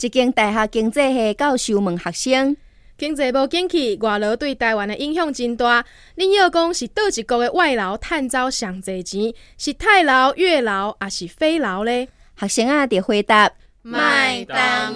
一间大学经济系教授问学生：经济无景气，外劳对台湾的影响真大。恁要讲是倒一国的外劳趁走上侪钱，是泰劳、越劳，还是非劳呢？学生啊，得回答：麦当